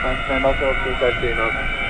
の先頭は弁天